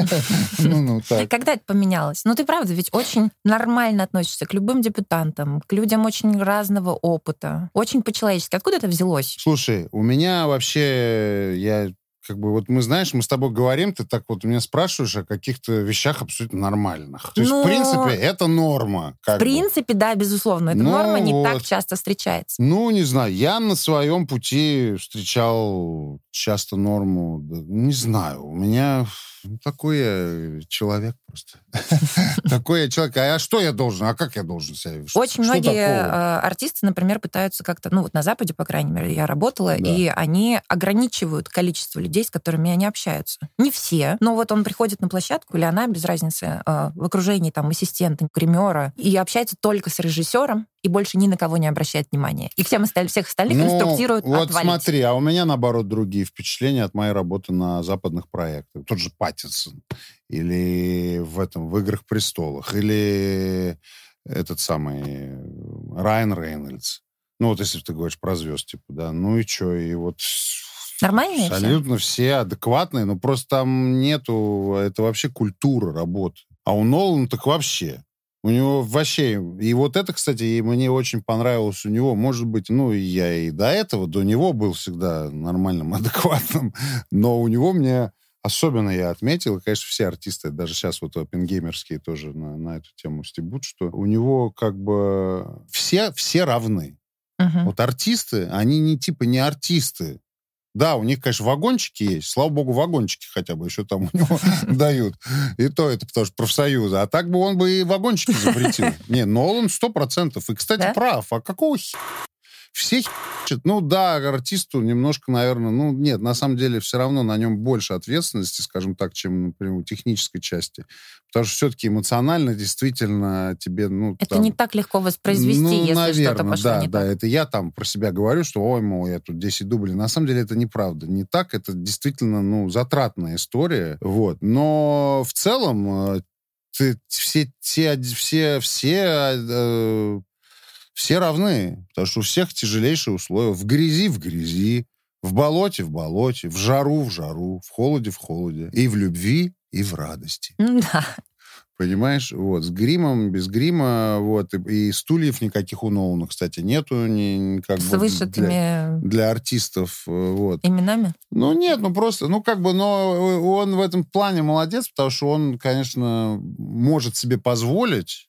ну, ну. Когда это поменялось? Ну, ты правда ведь очень нормально относишься к любым депутатам, к людям очень разного опыта, очень по-человечески. Откуда это взялось? Слушай, у меня вообще, я как бы вот мы, знаешь, мы с тобой говорим, ты так вот меня спрашиваешь о каких-то вещах абсолютно нормальных. То есть, в принципе, это норма. в принципе, бы. да, безусловно. Эта ну, норма не вот. так часто встречается. Ну, не знаю, я на своем пути встречал часто норму. Не знаю, у меня ну, такой я человек просто. Такой я человек. А что я должен? А как я должен себя? Очень многие э, артисты, например, пытаются как-то, ну вот на Западе, по крайней мере, я работала, и они ограничивают количество людей, с которыми они общаются. Не все, но вот он приходит на площадку, или она, без разницы, э, в окружении там ассистента, гримера, и общается только с режиссером, и больше ни на кого не обращает внимания. И всем осталь... всех остальных ну, инструктируют Вот смотри, а у меня, наоборот, другие впечатления от моей работы на западных проектах. Тот же Паттинсон. Или в этом, в «Играх престолах». Или этот самый Райан Рейнольдс. Ну, вот если ты говоришь про звезд, типа, да. Ну и что, и вот... Нормальные Абсолютно все? все адекватные, но просто там нету... Это вообще культура работы. А у Нолана так вообще. У него вообще... И вот это, кстати, и мне очень понравилось у него. Может быть, ну, я и до этого, до него был всегда нормальным, адекватным. Но у него мне особенно я отметил, и, конечно, все артисты, даже сейчас вот опенгеймерские тоже на, на эту тему стебут, что у него как бы все, все равны. Uh-huh. Вот артисты, они не типа не артисты. Да, у них, конечно, вагончики есть. Слава богу, вагончики хотя бы еще там у него дают. И то это потому что профсоюзы. А так бы он бы и вагончики запретил. Не, Нолан сто процентов. И, кстати, прав. А какого все хичат. Ну да, артисту немножко, наверное, ну нет, на самом деле все равно на нем больше ответственности, скажем так, чем, например, у технической части. Потому что все-таки эмоционально действительно тебе, ну... Это там, не так легко воспроизвести, ну, если наверное, что-то пошло да, не да, так. это я там про себя говорю, что, ой, мол, я тут 10 дублей. На самом деле это неправда. Не так, это действительно, ну, затратная история. Вот. Но в целом э, ты, все, все, все, все э, все равны, потому что у всех тяжелейшие условия. В грязи в грязи, в болоте в болоте, в жару в жару, в холоде в холоде, и в любви, и в радости. Да. Понимаешь? Вот, с гримом, без грима, вот, и, и стульев никаких у Нолана, кстати, нету. Ни, как с бы вышитыми... Для, для артистов, э, вот. Именами? Ну, нет, ну просто, ну как бы, но он в этом плане молодец, потому что он, конечно, может себе позволить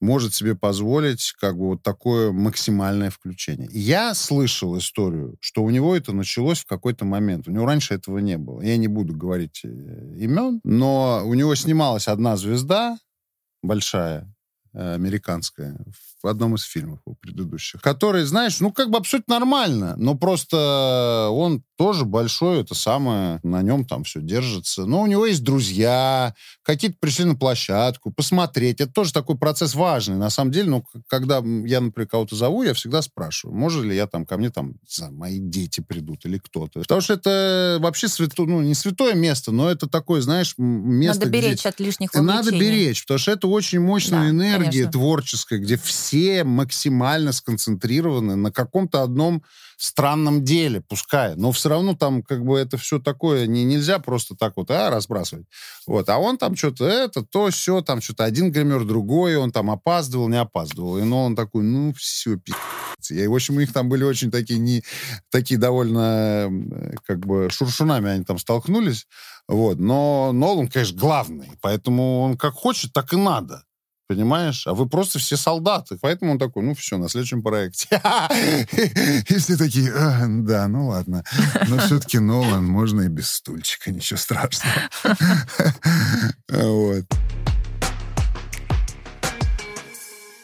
может себе позволить как бы вот такое максимальное включение. Я слышал историю, что у него это началось в какой-то момент. У него раньше этого не было. Я не буду говорить э, имен, но у него снималась одна звезда большая, Э, американская в одном из фильмов у предыдущих, который, знаешь, ну, как бы абсолютно нормально, но просто он тоже большой, это самое, на нем там все держится. Но у него есть друзья, какие-то пришли на площадку, посмотреть. Это тоже такой процесс важный. На самом деле, ну, когда я, например, кого-то зову, я всегда спрашиваю, может ли я там, ко мне там, знаю, мои дети придут или кто-то. Потому что это вообще свято, ну, не святое место, но это такое, знаешь, место, Надо беречь где... от лишних вовлечений. Надо беречь, потому что это очень мощная да, энергия конечно. творческая, где все максимально сконцентрированы на каком-то одном странном деле, пускай. Но все равно там как бы это все такое не, нельзя просто так вот а, разбрасывать. Вот. А он там что-то это, то, все, там что-то один гример, другой, он там опаздывал, не опаздывал. И ну, он такой, ну, все, пи***ц. И, в общем, у них там были очень такие, не, такие довольно как бы шуршунами они там столкнулись. Вот. Но Нолан, конечно, главный. Поэтому он как хочет, так и надо. Понимаешь? А вы просто все солдаты. Поэтому он такой, ну все, на следующем проекте. И все такие, «А, да, ну ладно. Но все-таки Нолан, можно и без стульчика, ничего страшного. Вот.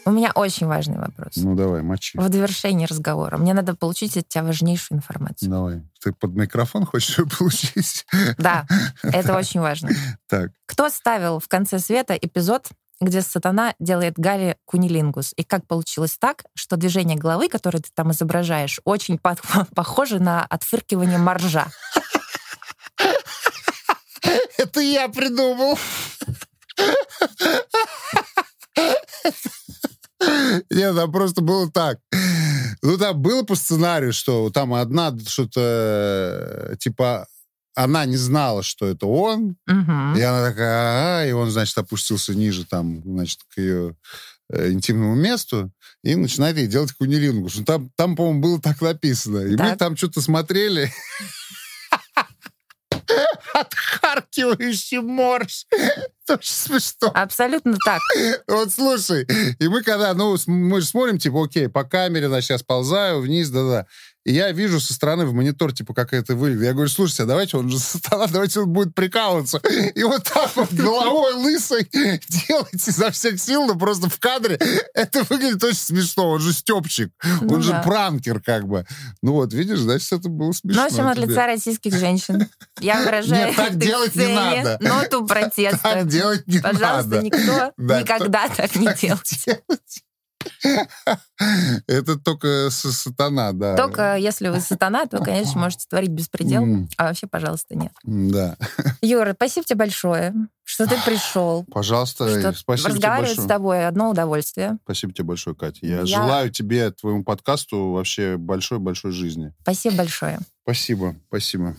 У меня очень важный вопрос. Ну давай, мочи. В довершении разговора. Мне надо получить от тебя важнейшую информацию. Давай. Ты под микрофон хочешь ее получить? Да, это очень важно. Так. Кто ставил в конце света эпизод где сатана делает Гаре кунилингус. И как получилось так, что движение головы, которое ты там изображаешь, очень по похоже на отфыркивание моржа. Это я придумал. Нет, там просто было так. Ну, там было по сценарию, что там одна что-то типа она не знала, что это он. Угу. И она такая, а, и он, значит, опустился ниже там, значит, к ее э, интимному месту и начинает ей делать кунилингус. Ну, там, там по-моему, было так написано. И так. мы там что-то смотрели. Отхаркивающий морж. Это очень смешно. Абсолютно так. Вот слушай, и мы когда, ну, мы же смотрим, типа, окей, по камере, значит, я сползаю вниз, да-да. И я вижу со стороны в монитор, типа, как это выглядит. Я говорю, слушайте, а давайте он же сатана, давайте он будет прикалываться. И вот так вот головой лысой делать изо всех сил, но просто в кадре это выглядит очень смешно. Он же Степчик, ну, он да. же пранкер как бы. Ну вот, видишь, значит, это было смешно. Ну, в общем, от лица российских женщин. Я выражаю Нет, так делать не надо. ноту протеста. Так делать не Пожалуйста, надо. никто Да, никогда так не делает. делать. Это только сатана, да. Только если вы сатана, то, конечно, можете творить беспредел, М. а вообще, пожалуйста, нет. Да. Юра, спасибо тебе большое, что ты пришел. Пожалуйста, Что спасибо тебе разговаривать большое. с тобой одно удовольствие. Спасибо тебе большое, Катя. Я, Я- желаю тебе, твоему подкасту вообще большой-большой жизни. Спасибо большое. Спасибо, спасибо.